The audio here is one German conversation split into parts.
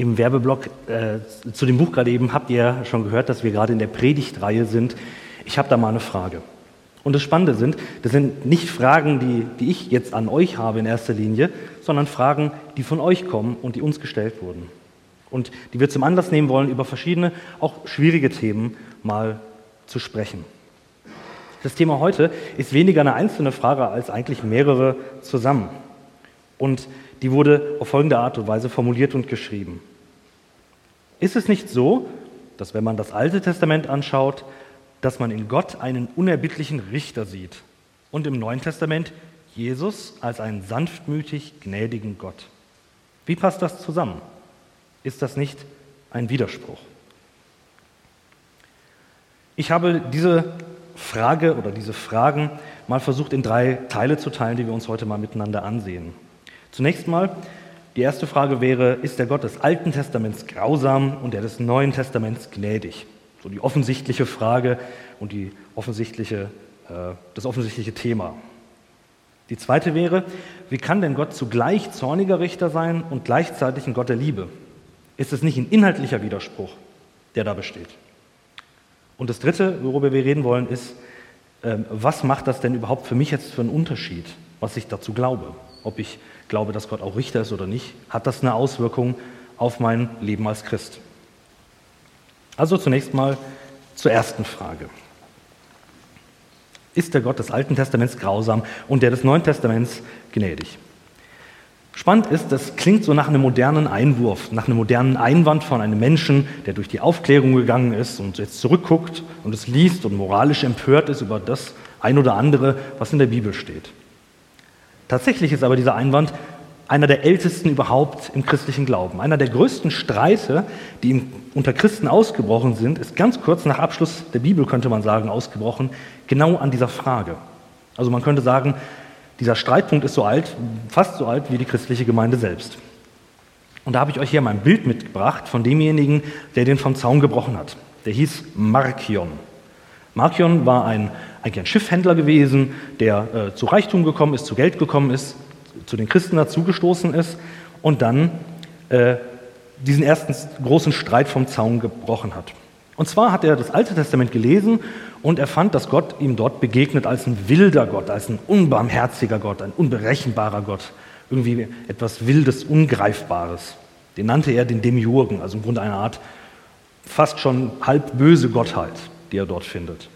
Im Werbeblock äh, zu dem Buch gerade eben habt ihr schon gehört, dass wir gerade in der Predigtreihe sind. Ich habe da mal eine Frage. Und das Spannende sind, das sind nicht Fragen, die, die ich jetzt an euch habe in erster Linie, sondern Fragen, die von euch kommen und die uns gestellt wurden. Und die wir zum Anlass nehmen wollen, über verschiedene, auch schwierige Themen mal zu sprechen. Das Thema heute ist weniger eine einzelne Frage als eigentlich mehrere zusammen. Und die wurde auf folgende Art und Weise formuliert und geschrieben. Ist es nicht so, dass wenn man das Alte Testament anschaut, dass man in Gott einen unerbittlichen Richter sieht und im Neuen Testament Jesus als einen sanftmütig gnädigen Gott. Wie passt das zusammen? Ist das nicht ein Widerspruch? Ich habe diese Frage oder diese Fragen mal versucht in drei Teile zu teilen, die wir uns heute mal miteinander ansehen. Zunächst mal, die erste Frage wäre, ist der Gott des Alten Testaments grausam und der des Neuen Testaments gnädig? So die offensichtliche Frage und die offensichtliche, äh, das offensichtliche Thema. Die zweite wäre, wie kann denn Gott zugleich zorniger Richter sein und gleichzeitig ein Gott der Liebe? Ist es nicht ein inhaltlicher Widerspruch, der da besteht? Und das dritte, worüber wir reden wollen, ist, äh, was macht das denn überhaupt für mich jetzt für einen Unterschied, was ich dazu glaube? Ob ich glaube, dass Gott auch Richter ist oder nicht, hat das eine Auswirkung auf mein Leben als Christ? Also zunächst mal zur ersten Frage. Ist der Gott des Alten Testaments grausam und der des Neuen Testaments gnädig? Spannend ist, das klingt so nach einem modernen Einwurf, nach einem modernen Einwand von einem Menschen, der durch die Aufklärung gegangen ist und jetzt zurückguckt und es liest und moralisch empört ist über das ein oder andere, was in der Bibel steht. Tatsächlich ist aber dieser Einwand einer der ältesten überhaupt im christlichen Glauben. Einer der größten Streite, die unter Christen ausgebrochen sind, ist ganz kurz nach Abschluss der Bibel, könnte man sagen, ausgebrochen, genau an dieser Frage. Also man könnte sagen, dieser Streitpunkt ist so alt, fast so alt wie die christliche Gemeinde selbst. Und da habe ich euch hier mein Bild mitgebracht von demjenigen, der den vom Zaun gebrochen hat. Der hieß Markion. Markion war ein, eigentlich ein Schiffhändler gewesen, der äh, zu Reichtum gekommen ist, zu Geld gekommen ist, zu den Christen dazugestoßen ist und dann äh, diesen ersten großen Streit vom Zaun gebrochen hat. Und zwar hat er das Alte Testament gelesen und er fand, dass Gott ihm dort begegnet als ein wilder Gott, als ein unbarmherziger Gott, ein unberechenbarer Gott, irgendwie etwas Wildes, Ungreifbares. Den nannte er den Demiurgen, also im Grunde eine Art fast schon halb böse Gottheit, die er dort findet.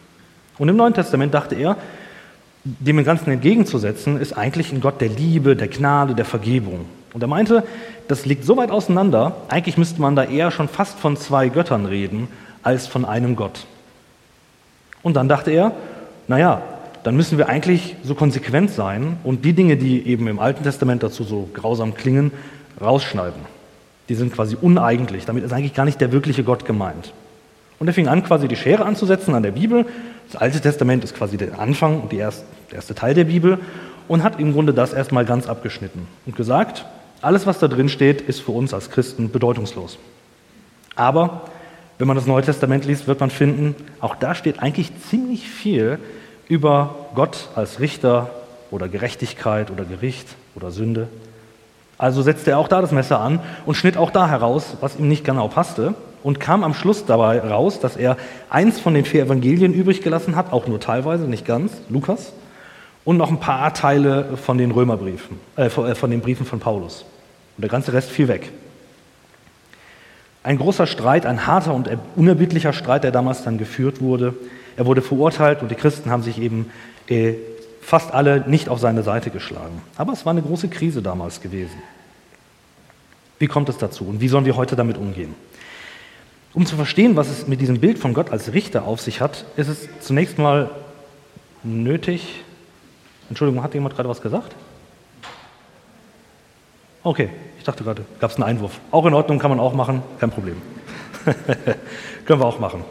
Und im Neuen Testament dachte er, dem Ganzen entgegenzusetzen, ist eigentlich ein Gott der Liebe, der Gnade, der Vergebung. Und er meinte, das liegt so weit auseinander, eigentlich müsste man da eher schon fast von zwei Göttern reden, als von einem Gott. Und dann dachte er, naja, dann müssen wir eigentlich so konsequent sein und die Dinge, die eben im Alten Testament dazu so grausam klingen, rausschneiden. Die sind quasi uneigentlich. Damit ist eigentlich gar nicht der wirkliche Gott gemeint. Und er fing an, quasi die Schere anzusetzen an der Bibel. Das Alte Testament ist quasi der Anfang und der erste Teil der Bibel und hat im Grunde das erstmal ganz abgeschnitten und gesagt, alles, was da drin steht, ist für uns als Christen bedeutungslos. Aber wenn man das Neue Testament liest, wird man finden, auch da steht eigentlich ziemlich viel über Gott als Richter oder Gerechtigkeit oder Gericht oder Sünde. Also setzte er auch da das Messer an und schnitt auch da heraus, was ihm nicht genau passte und kam am Schluss dabei raus, dass er eins von den vier Evangelien übrig gelassen hat, auch nur teilweise, nicht ganz, Lukas, und noch ein paar Teile von den Römerbriefen, äh, von den Briefen von Paulus. Und der ganze Rest fiel weg. Ein großer Streit, ein harter und unerbittlicher Streit, der damals dann geführt wurde. Er wurde verurteilt und die Christen haben sich eben äh, fast alle nicht auf seine Seite geschlagen. Aber es war eine große Krise damals gewesen. Wie kommt es dazu und wie sollen wir heute damit umgehen? Um zu verstehen, was es mit diesem Bild von Gott als Richter auf sich hat, ist es zunächst mal nötig. Entschuldigung, hat jemand gerade was gesagt? Okay, ich dachte gerade, gab es einen Einwurf. Auch in Ordnung, kann man auch machen, kein Problem. Können wir auch machen.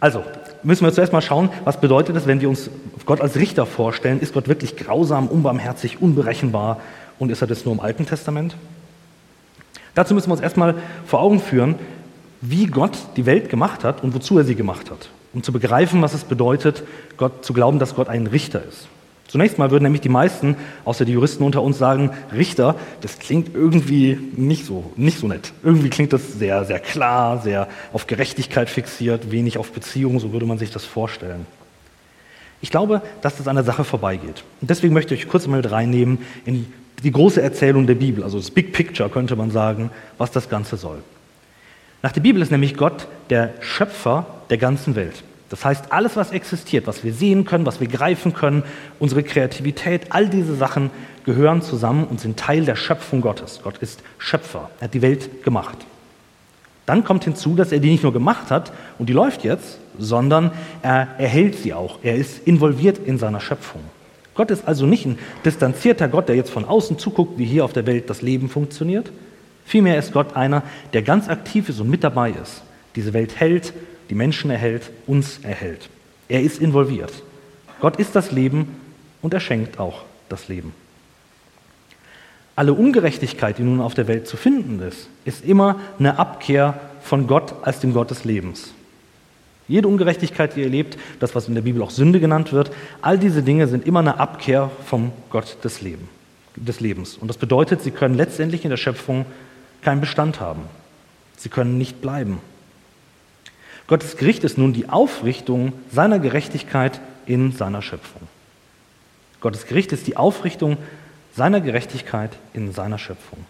Also, müssen wir zuerst mal schauen, was bedeutet es, wenn wir uns Gott als Richter vorstellen? Ist Gott wirklich grausam, unbarmherzig, unberechenbar und ist er das nur im Alten Testament? Dazu müssen wir uns erstmal vor Augen führen, wie Gott die Welt gemacht hat und wozu er sie gemacht hat, um zu begreifen, was es bedeutet, Gott zu glauben, dass Gott ein Richter ist. Zunächst mal würden nämlich die meisten, außer die Juristen unter uns, sagen, Richter, das klingt irgendwie nicht so, nicht so nett. Irgendwie klingt das sehr, sehr klar, sehr auf Gerechtigkeit fixiert, wenig auf Beziehungen, so würde man sich das vorstellen. Ich glaube, dass das an der Sache vorbeigeht. Und deswegen möchte ich euch kurz mal mit reinnehmen in die große Erzählung der Bibel, also das Big Picture könnte man sagen, was das Ganze soll. Nach der Bibel ist nämlich Gott der Schöpfer der ganzen Welt. Das heißt, alles, was existiert, was wir sehen können, was wir greifen können, unsere Kreativität, all diese Sachen gehören zusammen und sind Teil der Schöpfung Gottes. Gott ist Schöpfer, er hat die Welt gemacht. Dann kommt hinzu, dass er die nicht nur gemacht hat und die läuft jetzt, sondern er erhält sie auch. Er ist involviert in seiner Schöpfung. Gott ist also nicht ein distanzierter Gott, der jetzt von außen zuguckt, wie hier auf der Welt das Leben funktioniert. Vielmehr ist Gott einer, der ganz aktiv ist und mit dabei ist, diese Welt hält die Menschen erhält, uns erhält. Er ist involviert. Gott ist das Leben und er schenkt auch das Leben. Alle Ungerechtigkeit, die nun auf der Welt zu finden ist, ist immer eine Abkehr von Gott als dem Gott des Lebens. Jede Ungerechtigkeit, die ihr erlebt, das, was in der Bibel auch Sünde genannt wird, all diese Dinge sind immer eine Abkehr vom Gott des, Leben, des Lebens. Und das bedeutet, sie können letztendlich in der Schöpfung keinen Bestand haben. Sie können nicht bleiben. Gottes Gericht ist nun die Aufrichtung seiner Gerechtigkeit in seiner Schöpfung. Gottes Gericht ist die Aufrichtung seiner Gerechtigkeit in seiner Schöpfung.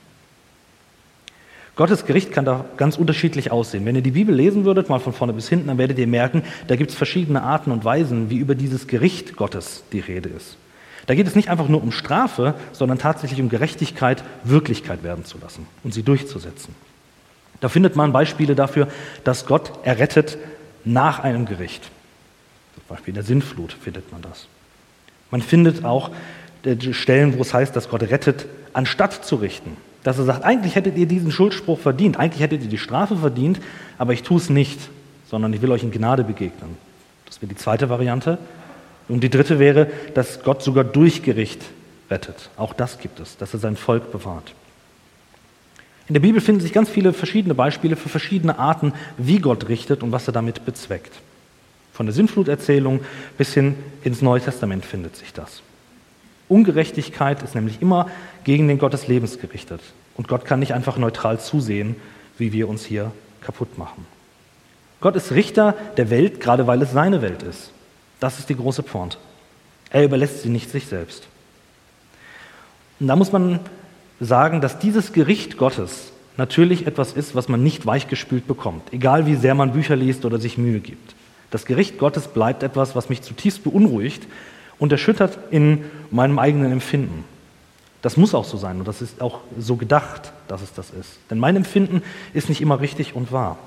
Gottes Gericht kann da ganz unterschiedlich aussehen. Wenn ihr die Bibel lesen würdet, mal von vorne bis hinten, dann werdet ihr merken, da gibt es verschiedene Arten und Weisen, wie über dieses Gericht Gottes die Rede ist. Da geht es nicht einfach nur um Strafe, sondern tatsächlich um Gerechtigkeit Wirklichkeit werden zu lassen und sie durchzusetzen. Da findet man Beispiele dafür, dass Gott errettet nach einem Gericht. Zum Beispiel in der Sintflut findet man das. Man findet auch äh, Stellen, wo es heißt, dass Gott rettet, anstatt zu richten. Dass er sagt, eigentlich hättet ihr diesen Schuldspruch verdient, eigentlich hättet ihr die Strafe verdient, aber ich tue es nicht, sondern ich will euch in Gnade begegnen. Das wäre die zweite Variante. Und die dritte wäre, dass Gott sogar durch Gericht rettet. Auch das gibt es, dass er sein Volk bewahrt. In der Bibel finden sich ganz viele verschiedene Beispiele für verschiedene Arten, wie Gott richtet und was er damit bezweckt. Von der Sintfluterzählung bis hin ins Neue Testament findet sich das. Ungerechtigkeit ist nämlich immer gegen den Gott des Lebens gerichtet. Und Gott kann nicht einfach neutral zusehen, wie wir uns hier kaputt machen. Gott ist Richter der Welt, gerade weil es seine Welt ist. Das ist die große Pointe. Er überlässt sie nicht sich selbst. Und da muss man sagen, dass dieses Gericht Gottes natürlich etwas ist, was man nicht weichgespült bekommt, egal wie sehr man Bücher liest oder sich Mühe gibt. Das Gericht Gottes bleibt etwas, was mich zutiefst beunruhigt und erschüttert in meinem eigenen Empfinden. Das muss auch so sein und das ist auch so gedacht, dass es das ist. Denn mein Empfinden ist nicht immer richtig und wahr.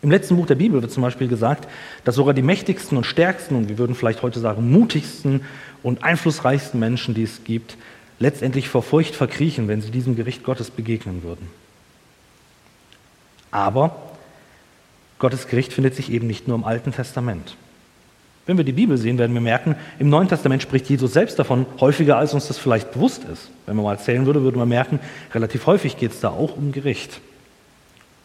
Im letzten Buch der Bibel wird zum Beispiel gesagt, dass sogar die mächtigsten und stärksten und wir würden vielleicht heute sagen mutigsten und einflussreichsten Menschen, die es gibt, letztendlich vor Furcht verkriechen, wenn sie diesem Gericht Gottes begegnen würden. Aber Gottes Gericht findet sich eben nicht nur im Alten Testament. Wenn wir die Bibel sehen, werden wir merken, im Neuen Testament spricht Jesus selbst davon häufiger, als uns das vielleicht bewusst ist. Wenn man mal erzählen würde, würde man merken, relativ häufig geht es da auch um Gericht.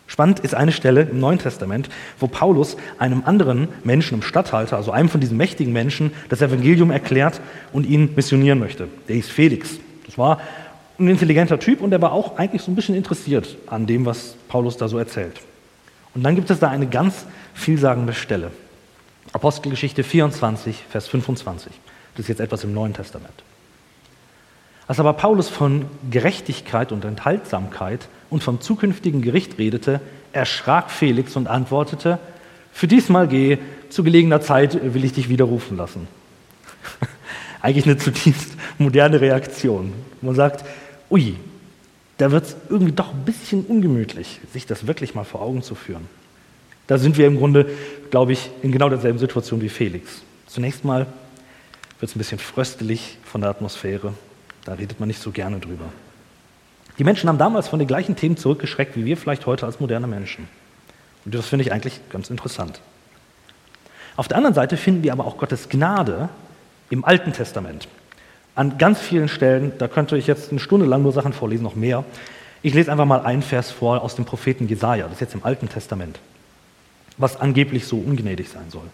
Spannend ist eine Stelle im Neuen Testament, wo Paulus einem anderen Menschen, einem Statthalter, also einem von diesen mächtigen Menschen, das Evangelium erklärt und ihn missionieren möchte. Der hieß Felix. Das war ein intelligenter Typ und der war auch eigentlich so ein bisschen interessiert an dem, was Paulus da so erzählt. Und dann gibt es da eine ganz vielsagende Stelle. Apostelgeschichte 24, Vers 25. Das ist jetzt etwas im Neuen Testament. Als aber Paulus von Gerechtigkeit und Enthaltsamkeit und vom zukünftigen Gericht redete, erschrak Felix und antwortete, für diesmal gehe, zu gelegener Zeit will ich dich widerrufen lassen. Eigentlich eine zutiefst moderne Reaktion. Man sagt, ui, da wird es irgendwie doch ein bisschen ungemütlich, sich das wirklich mal vor Augen zu führen. Da sind wir im Grunde, glaube ich, in genau derselben Situation wie Felix. Zunächst mal wird es ein bisschen fröstelig von der Atmosphäre. Da redet man nicht so gerne drüber. Die Menschen haben damals von den gleichen Themen zurückgeschreckt, wie wir vielleicht heute als moderne Menschen. Und das finde ich eigentlich ganz interessant. Auf der anderen Seite finden wir aber auch Gottes Gnade im Alten Testament. An ganz vielen Stellen, da könnte ich jetzt eine Stunde lang nur Sachen vorlesen, noch mehr. Ich lese einfach mal einen Vers vor aus dem Propheten Jesaja, das ist jetzt im Alten Testament, was angeblich so ungnädig sein soll.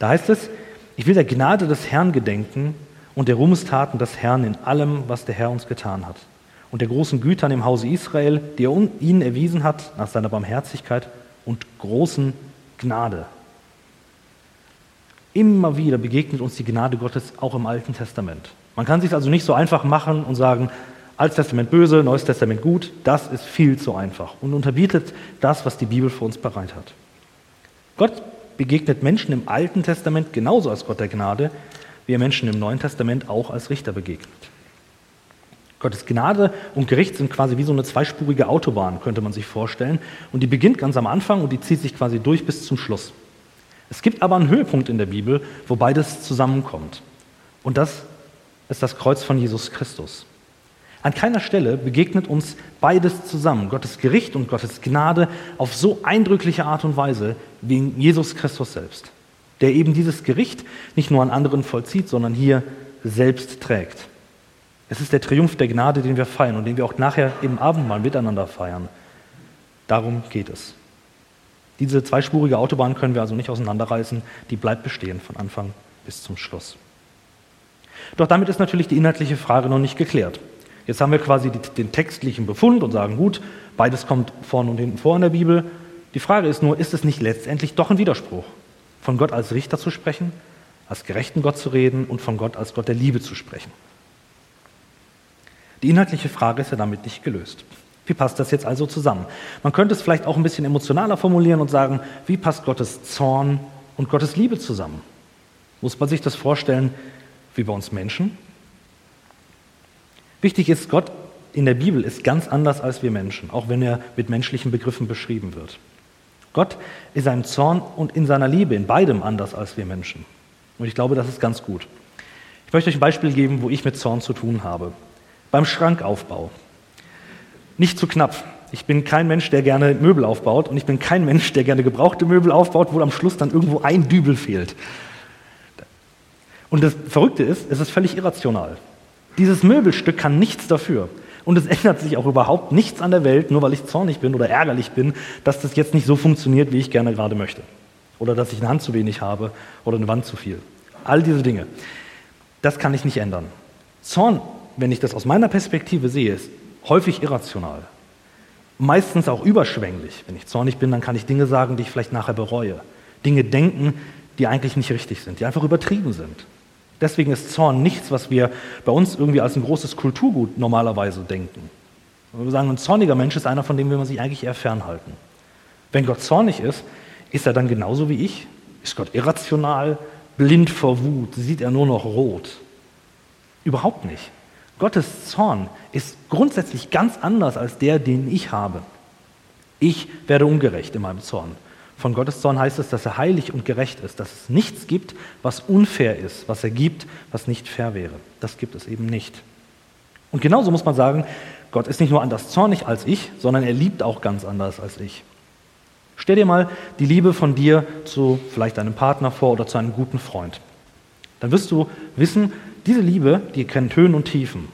Da heißt es: Ich will der Gnade des Herrn gedenken und der Ruhmestaten des Herrn in allem, was der Herr uns getan hat. Und der großen Güter im Hause Israel, die er ihnen erwiesen hat nach seiner Barmherzigkeit und großen Gnade. Immer wieder begegnet uns die Gnade Gottes auch im Alten Testament. Man kann sich also nicht so einfach machen und sagen, Altes Testament böse, Neues Testament gut, das ist viel zu einfach und unterbietet das, was die Bibel für uns bereit hat. Gott begegnet Menschen im Alten Testament genauso als Gott der Gnade, wie er Menschen im Neuen Testament auch als Richter begegnet. Gottes Gnade und Gericht sind quasi wie so eine zweispurige Autobahn, könnte man sich vorstellen. Und die beginnt ganz am Anfang und die zieht sich quasi durch bis zum Schluss. Es gibt aber einen Höhepunkt in der Bibel, wo beides zusammenkommt. Und das ist das Kreuz von Jesus Christus. An keiner Stelle begegnet uns beides zusammen, Gottes Gericht und Gottes Gnade, auf so eindrückliche Art und Weise wie in Jesus Christus selbst, der eben dieses Gericht nicht nur an anderen vollzieht, sondern hier selbst trägt. Es ist der Triumph der Gnade, den wir feiern und den wir auch nachher im Abendmahl miteinander feiern. Darum geht es. Diese zweispurige Autobahn können wir also nicht auseinanderreißen, die bleibt bestehen von Anfang bis zum Schluss. Doch damit ist natürlich die inhaltliche Frage noch nicht geklärt. Jetzt haben wir quasi den textlichen Befund und sagen, gut, beides kommt vorne und hinten vor in der Bibel. Die Frage ist nur, ist es nicht letztendlich doch ein Widerspruch, von Gott als Richter zu sprechen, als gerechten Gott zu reden und von Gott als Gott der Liebe zu sprechen? Die inhaltliche Frage ist ja damit nicht gelöst. Wie passt das jetzt also zusammen? Man könnte es vielleicht auch ein bisschen emotionaler formulieren und sagen, wie passt Gottes Zorn und Gottes Liebe zusammen? Muss man sich das vorstellen wie bei uns Menschen? Wichtig ist, Gott in der Bibel ist ganz anders als wir Menschen, auch wenn er mit menschlichen Begriffen beschrieben wird. Gott ist seinem Zorn und in seiner Liebe in beidem anders als wir Menschen. Und ich glaube, das ist ganz gut. Ich möchte euch ein Beispiel geben, wo ich mit Zorn zu tun habe. Beim Schrankaufbau. Nicht zu knapp. Ich bin kein Mensch, der gerne Möbel aufbaut und ich bin kein Mensch, der gerne gebrauchte Möbel aufbaut, wo am Schluss dann irgendwo ein Dübel fehlt. Und das Verrückte ist, es ist völlig irrational. Dieses Möbelstück kann nichts dafür. Und es ändert sich auch überhaupt nichts an der Welt, nur weil ich zornig bin oder ärgerlich bin, dass das jetzt nicht so funktioniert, wie ich gerne gerade möchte. Oder dass ich eine Hand zu wenig habe oder eine Wand zu viel. All diese Dinge. Das kann ich nicht ändern. Zorn, wenn ich das aus meiner Perspektive sehe, ist häufig irrational. Meistens auch überschwänglich. Wenn ich zornig bin, dann kann ich Dinge sagen, die ich vielleicht nachher bereue. Dinge denken, die eigentlich nicht richtig sind, die einfach übertrieben sind. Deswegen ist Zorn nichts, was wir bei uns irgendwie als ein großes Kulturgut normalerweise denken. Wir sagen, ein zorniger Mensch ist einer, von dem will man sich eigentlich eher fernhalten. Wenn Gott zornig ist, ist er dann genauso wie ich? Ist Gott irrational, blind vor Wut, sieht er nur noch rot? Überhaupt nicht. Gottes Zorn ist grundsätzlich ganz anders als der, den ich habe. Ich werde ungerecht in meinem Zorn. Von Gottes Zorn heißt es, dass er heilig und gerecht ist, dass es nichts gibt, was unfair ist, was er gibt, was nicht fair wäre. Das gibt es eben nicht. Und genauso muss man sagen, Gott ist nicht nur anders zornig als ich, sondern er liebt auch ganz anders als ich. Stell dir mal die Liebe von dir zu vielleicht einem Partner vor oder zu einem guten Freund. Dann wirst du wissen, diese Liebe, die kennt Höhen und Tiefen.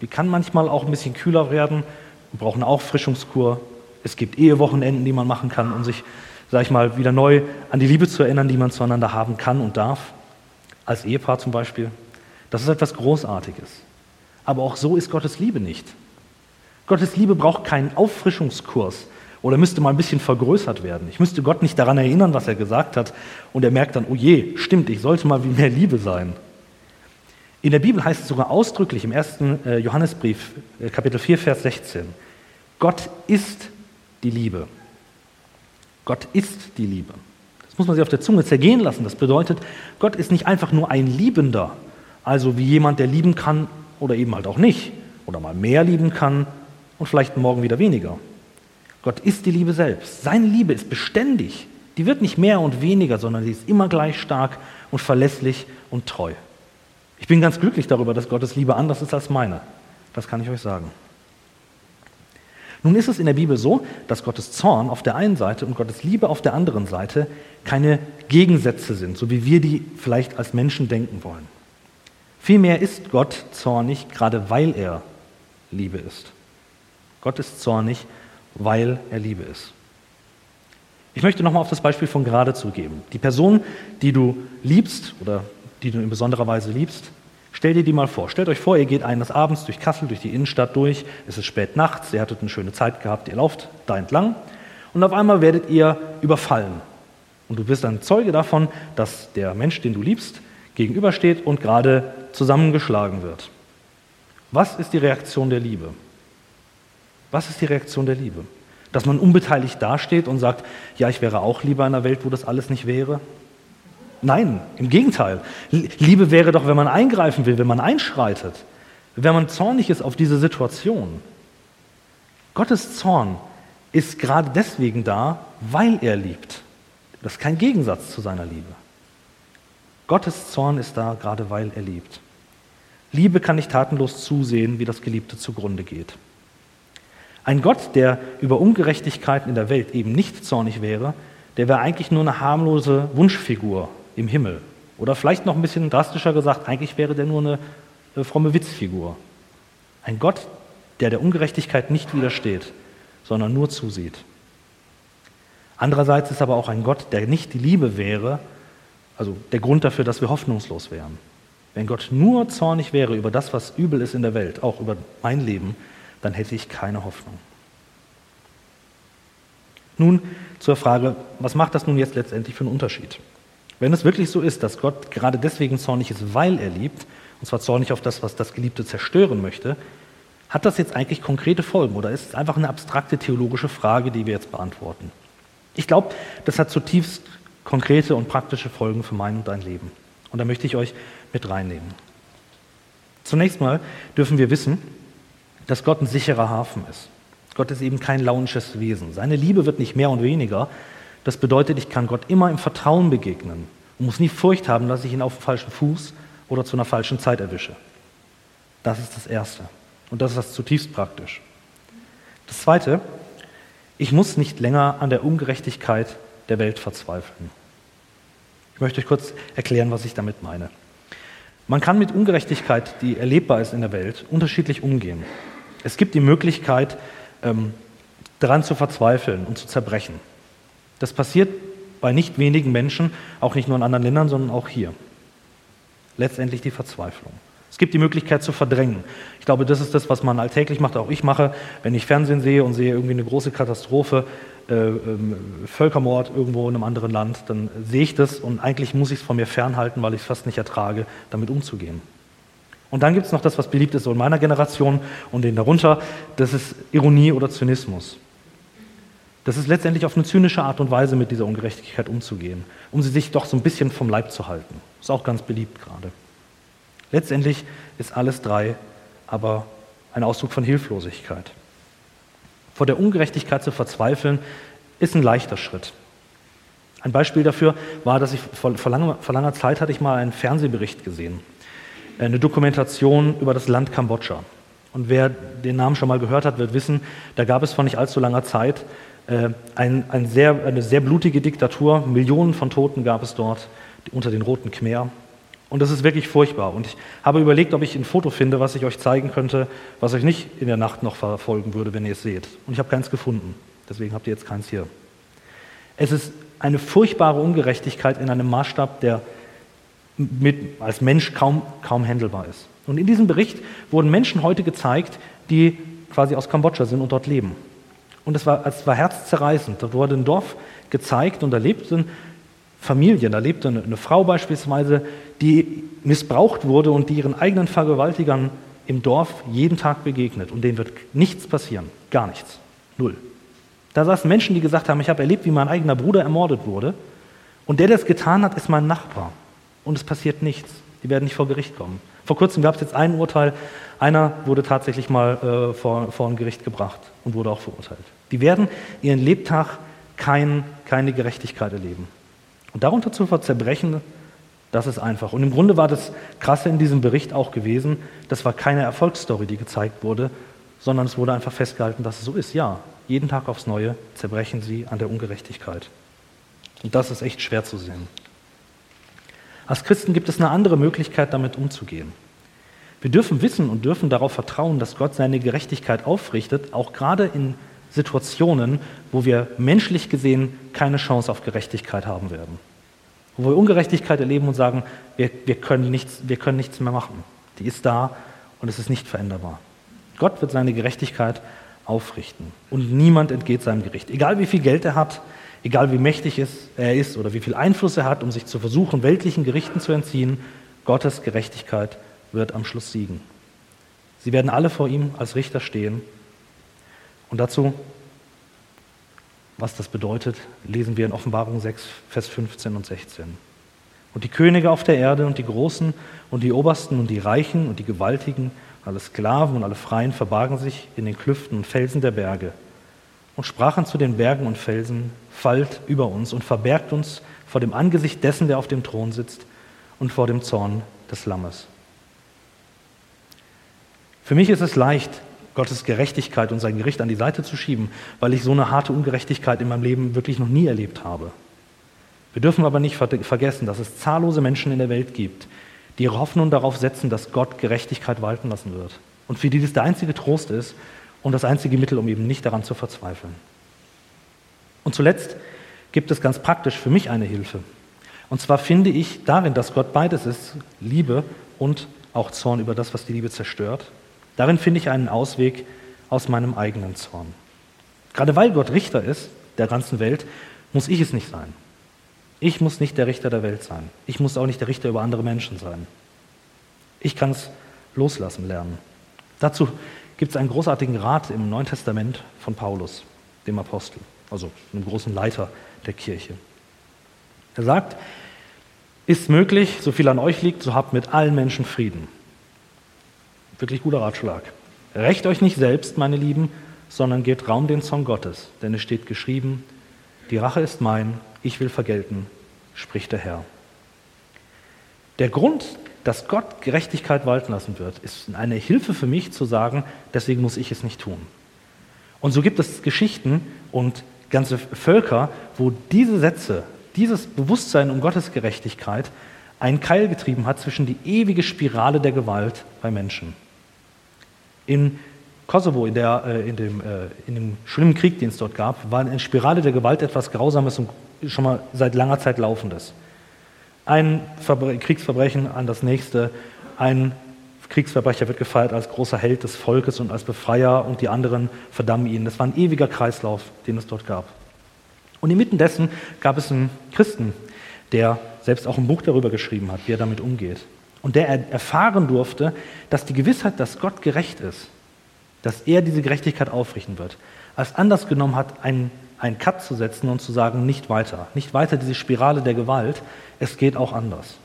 Die kann manchmal auch ein bisschen kühler werden. Wir brauchen auch Frischungskur. Es gibt Ehewochenenden, die man machen kann, um sich sag ich mal, wieder neu an die Liebe zu erinnern, die man zueinander haben kann und darf, als Ehepaar zum Beispiel. Das ist etwas Großartiges. Aber auch so ist Gottes Liebe nicht. Gottes Liebe braucht keinen Auffrischungskurs oder müsste mal ein bisschen vergrößert werden. Ich müsste Gott nicht daran erinnern, was er gesagt hat und er merkt dann, oh je, stimmt, ich sollte mal wie mehr Liebe sein. In der Bibel heißt es sogar ausdrücklich im ersten äh, Johannesbrief, äh, Kapitel 4, Vers 16, Gott ist die Liebe. Gott ist die Liebe. Das muss man sich auf der Zunge zergehen lassen. Das bedeutet, Gott ist nicht einfach nur ein Liebender, also wie jemand, der lieben kann oder eben halt auch nicht, oder mal mehr lieben kann und vielleicht morgen wieder weniger. Gott ist die Liebe selbst. Seine Liebe ist beständig. Die wird nicht mehr und weniger, sondern sie ist immer gleich stark und verlässlich und treu. Ich bin ganz glücklich darüber, dass Gottes Liebe anders ist als meine. Das kann ich euch sagen. Nun ist es in der Bibel so, dass Gottes Zorn auf der einen Seite und Gottes Liebe auf der anderen Seite keine Gegensätze sind, so wie wir die vielleicht als Menschen denken wollen. Vielmehr ist Gott zornig, gerade weil er Liebe ist. Gott ist zornig, weil er Liebe ist. Ich möchte nochmal auf das Beispiel von gerade zugeben. Die Person, die du liebst oder die du in besonderer Weise liebst, stell dir die mal vor. Stellt euch vor, ihr geht eines Abends durch Kassel, durch die Innenstadt durch, es ist spät nachts, ihr hattet eine schöne Zeit gehabt, ihr lauft da entlang und auf einmal werdet ihr überfallen. Und du bist ein Zeuge davon, dass der Mensch, den du liebst, gegenübersteht und gerade zusammengeschlagen wird. Was ist die Reaktion der Liebe? Was ist die Reaktion der Liebe? Dass man unbeteiligt dasteht und sagt, ja, ich wäre auch lieber in einer Welt, wo das alles nicht wäre? Nein, im Gegenteil. Liebe wäre doch, wenn man eingreifen will, wenn man einschreitet, wenn man zornig ist auf diese Situation. Gottes Zorn ist gerade deswegen da, weil er liebt. Das ist kein Gegensatz zu seiner Liebe. Gottes Zorn ist da, gerade weil er liebt. Liebe kann nicht tatenlos zusehen, wie das Geliebte zugrunde geht. Ein Gott, der über Ungerechtigkeiten in der Welt eben nicht zornig wäre, der wäre eigentlich nur eine harmlose Wunschfigur im Himmel. Oder vielleicht noch ein bisschen drastischer gesagt, eigentlich wäre der nur eine, eine fromme Witzfigur. Ein Gott, der der Ungerechtigkeit nicht widersteht, sondern nur zusieht. Andererseits ist aber auch ein Gott, der nicht die Liebe wäre, also der Grund dafür, dass wir hoffnungslos wären. Wenn Gott nur zornig wäre über das, was übel ist in der Welt, auch über mein Leben, dann hätte ich keine Hoffnung. Nun zur Frage, was macht das nun jetzt letztendlich für einen Unterschied? Wenn es wirklich so ist, dass Gott gerade deswegen zornig ist, weil er liebt, und zwar zornig auf das, was das Geliebte zerstören möchte, hat das jetzt eigentlich konkrete Folgen oder ist es einfach eine abstrakte theologische Frage, die wir jetzt beantworten? Ich glaube, das hat zutiefst konkrete und praktische Folgen für mein und dein Leben. Und da möchte ich euch mit reinnehmen. Zunächst mal dürfen wir wissen, dass Gott ein sicherer Hafen ist. Gott ist eben kein launisches Wesen. Seine Liebe wird nicht mehr und weniger. Das bedeutet, ich kann Gott immer im Vertrauen begegnen und muss nie Furcht haben, dass ich ihn auf dem falschen Fuß oder zu einer falschen Zeit erwische. Das ist das Erste. Und das ist das zutiefst praktisch. Das Zweite, ich muss nicht länger an der Ungerechtigkeit der Welt verzweifeln. Ich möchte euch kurz erklären, was ich damit meine. Man kann mit Ungerechtigkeit, die erlebbar ist in der Welt, unterschiedlich umgehen. Es gibt die Möglichkeit, ähm, daran zu verzweifeln und zu zerbrechen. Das passiert bei nicht wenigen Menschen, auch nicht nur in anderen Ländern, sondern auch hier. Letztendlich die Verzweiflung. Es gibt die Möglichkeit zu verdrängen. Ich glaube, das ist das, was man alltäglich macht, auch ich mache, wenn ich Fernsehen sehe und sehe irgendwie eine große Katastrophe, äh, ähm, Völkermord irgendwo in einem anderen Land, dann sehe ich das und eigentlich muss ich es von mir fernhalten, weil ich es fast nicht ertrage, damit umzugehen. Und dann gibt es noch das, was beliebt ist so in meiner Generation und den darunter, das ist Ironie oder Zynismus. Das ist letztendlich auf eine zynische Art und Weise mit dieser Ungerechtigkeit umzugehen, um sie sich doch so ein bisschen vom Leib zu halten. Ist auch ganz beliebt gerade. Letztendlich ist alles drei aber ein Ausdruck von Hilflosigkeit. Vor der Ungerechtigkeit zu verzweifeln, ist ein leichter Schritt. Ein Beispiel dafür war, dass ich vor, vor, langer, vor langer Zeit hatte ich mal einen Fernsehbericht gesehen eine Dokumentation über das Land Kambodscha. Und wer den Namen schon mal gehört hat, wird wissen, da gab es vor nicht allzu langer Zeit ein, ein sehr, eine sehr blutige Diktatur. Millionen von Toten gab es dort unter den Roten Khmer. Und das ist wirklich furchtbar. Und ich habe überlegt, ob ich ein Foto finde, was ich euch zeigen könnte, was euch nicht in der Nacht noch verfolgen würde, wenn ihr es seht. Und ich habe keins gefunden. Deswegen habt ihr jetzt keins hier. Es ist eine furchtbare Ungerechtigkeit in einem Maßstab, der mit, als Mensch kaum, kaum handelbar ist. Und in diesem Bericht wurden Menschen heute gezeigt, die quasi aus Kambodscha sind und dort leben. Und es war, es war herzzerreißend. Dort wurde ein Dorf gezeigt und da lebten Familien, da lebte eine, eine Frau beispielsweise, die missbraucht wurde und die ihren eigenen Vergewaltigern im Dorf jeden Tag begegnet. Und denen wird nichts passieren. Gar nichts. Null. Da saßen Menschen, die gesagt haben, ich habe erlebt, wie mein eigener Bruder ermordet wurde. Und der, der es getan hat, ist mein Nachbar und es passiert nichts. Die werden nicht vor Gericht kommen. Vor kurzem gab es jetzt ein Urteil, einer wurde tatsächlich mal äh, vor, vor ein Gericht gebracht und wurde auch verurteilt. Die werden ihren Lebtag kein, keine Gerechtigkeit erleben. Und darunter zu zerbrechen, das ist einfach. Und im Grunde war das Krasse in diesem Bericht auch gewesen, das war keine Erfolgsstory, die gezeigt wurde, sondern es wurde einfach festgehalten, dass es so ist. Ja, jeden Tag aufs Neue zerbrechen sie an der Ungerechtigkeit. Und das ist echt schwer zu sehen. Als Christen gibt es eine andere Möglichkeit, damit umzugehen. Wir dürfen wissen und dürfen darauf vertrauen, dass Gott seine Gerechtigkeit aufrichtet, auch gerade in Situationen, wo wir menschlich gesehen keine Chance auf Gerechtigkeit haben werden. wo wir Ungerechtigkeit erleben und sagen, wir, wir, können nichts, wir können nichts mehr machen. Die ist da und es ist nicht veränderbar. Gott wird seine Gerechtigkeit aufrichten und niemand entgeht seinem Gericht. Egal wie viel Geld er hat, egal wie mächtig er ist oder wie viel Einfluss er hat, um sich zu versuchen, weltlichen Gerichten zu entziehen, Gottes Gerechtigkeit wird am Schluss siegen. Sie werden alle vor ihm als Richter stehen. Und dazu, was das bedeutet, lesen wir in Offenbarung 6, Vers 15 und 16. Und die Könige auf der Erde und die Großen und die Obersten und die Reichen und die Gewaltigen, alle Sklaven und alle Freien verbargen sich in den Klüften und Felsen der Berge und sprachen zu den Bergen und Felsen, fallt über uns und verbergt uns vor dem Angesicht dessen, der auf dem Thron sitzt und vor dem Zorn des Lammes. Für mich ist es leicht, Gottes Gerechtigkeit und sein Gericht an die Seite zu schieben, weil ich so eine harte Ungerechtigkeit in meinem Leben wirklich noch nie erlebt habe. Wir dürfen aber nicht vergessen, dass es zahllose Menschen in der Welt gibt, die ihre Hoffnung darauf setzen, dass Gott Gerechtigkeit walten lassen wird. Und für die das der einzige Trost ist und das einzige Mittel, um eben nicht daran zu verzweifeln. Und zuletzt gibt es ganz praktisch für mich eine Hilfe. Und zwar finde ich darin, dass Gott beides ist, Liebe und auch Zorn über das, was die Liebe zerstört. Darin finde ich einen Ausweg aus meinem eigenen Zorn. Gerade weil Gott Richter ist der ganzen Welt, muss ich es nicht sein. Ich muss nicht der Richter der Welt sein. Ich muss auch nicht der Richter über andere Menschen sein. Ich kann es loslassen lernen. Dazu gibt es einen großartigen Rat im Neuen Testament von Paulus, dem Apostel, also einem großen Leiter der Kirche. Er sagt, ist möglich, so viel an euch liegt, so habt mit allen Menschen Frieden. Wirklich guter Ratschlag. Recht euch nicht selbst, meine Lieben, sondern gebt Raum den Zorn Gottes, denn es steht geschrieben, die Rache ist mein, ich will vergelten, spricht der Herr. Der Grund, dass Gott Gerechtigkeit walten lassen wird, ist eine Hilfe für mich zu sagen, deswegen muss ich es nicht tun. Und so gibt es Geschichten und ganze Völker, wo diese Sätze, dieses Bewusstsein um Gottes Gerechtigkeit einen Keil getrieben hat zwischen die ewige Spirale der Gewalt bei Menschen. In Kosovo, in, der, äh, in, dem, äh, in dem schlimmen Krieg, den es dort gab, war eine Spirale der Gewalt etwas Grausames und schon mal seit langer Zeit Laufendes. Ein Verbre Kriegsverbrechen an das nächste, ein Kriegsverbrecher wird gefeiert als großer Held des Volkes und als Befreier und die anderen verdammen ihn. Das war ein ewiger Kreislauf, den es dort gab. Und inmitten dessen gab es einen Christen, der selbst auch ein Buch darüber geschrieben hat, wie er damit umgeht. Und der erfahren durfte, dass die Gewissheit, dass Gott gerecht ist, dass er diese Gerechtigkeit aufrichten wird, als Anlass genommen hat, einen, einen Cut zu setzen und zu sagen, nicht weiter, nicht weiter diese Spirale der Gewalt, es geht auch anders.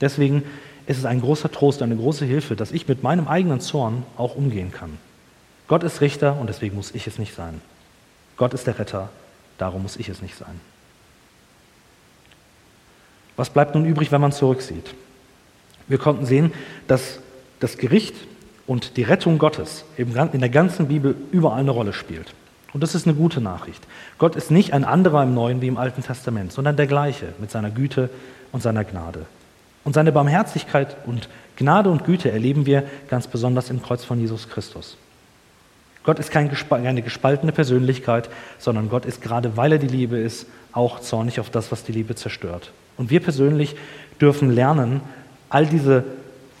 Deswegen ist es ein großer Trost, eine große Hilfe, dass ich mit meinem eigenen Zorn auch umgehen kann. Gott ist Richter und deswegen muss ich es nicht sein. Gott ist der Retter, darum muss ich es nicht sein. Was bleibt nun übrig, wenn man zurücksieht? Wir konnten sehen, dass das Gericht und die Rettung Gottes in der ganzen Bibel überall eine Rolle spielt. Und das ist eine gute Nachricht. Gott ist nicht ein anderer im Neuen wie im Alten Testament, sondern der gleiche mit seiner Güte und seiner Gnade. Und seine Barmherzigkeit und Gnade und Güte erleben wir ganz besonders im Kreuz von Jesus Christus. Gott ist keine gespaltene Persönlichkeit, sondern Gott ist gerade weil er die Liebe ist, auch zornig auf das, was die Liebe zerstört. Und wir persönlich dürfen lernen, all diese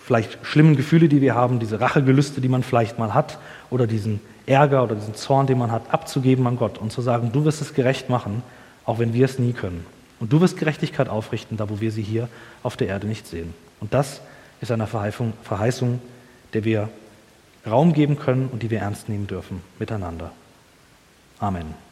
vielleicht schlimmen Gefühle, die wir haben, diese Rachegelüste, die man vielleicht mal hat, oder diesen Ärger oder diesen Zorn, den man hat, abzugeben an Gott und zu sagen, du wirst es gerecht machen, auch wenn wir es nie können. Und du wirst Gerechtigkeit aufrichten, da wo wir sie hier auf der Erde nicht sehen. Und das ist eine Verheißung, der wir Raum geben können und die wir ernst nehmen dürfen miteinander. Amen.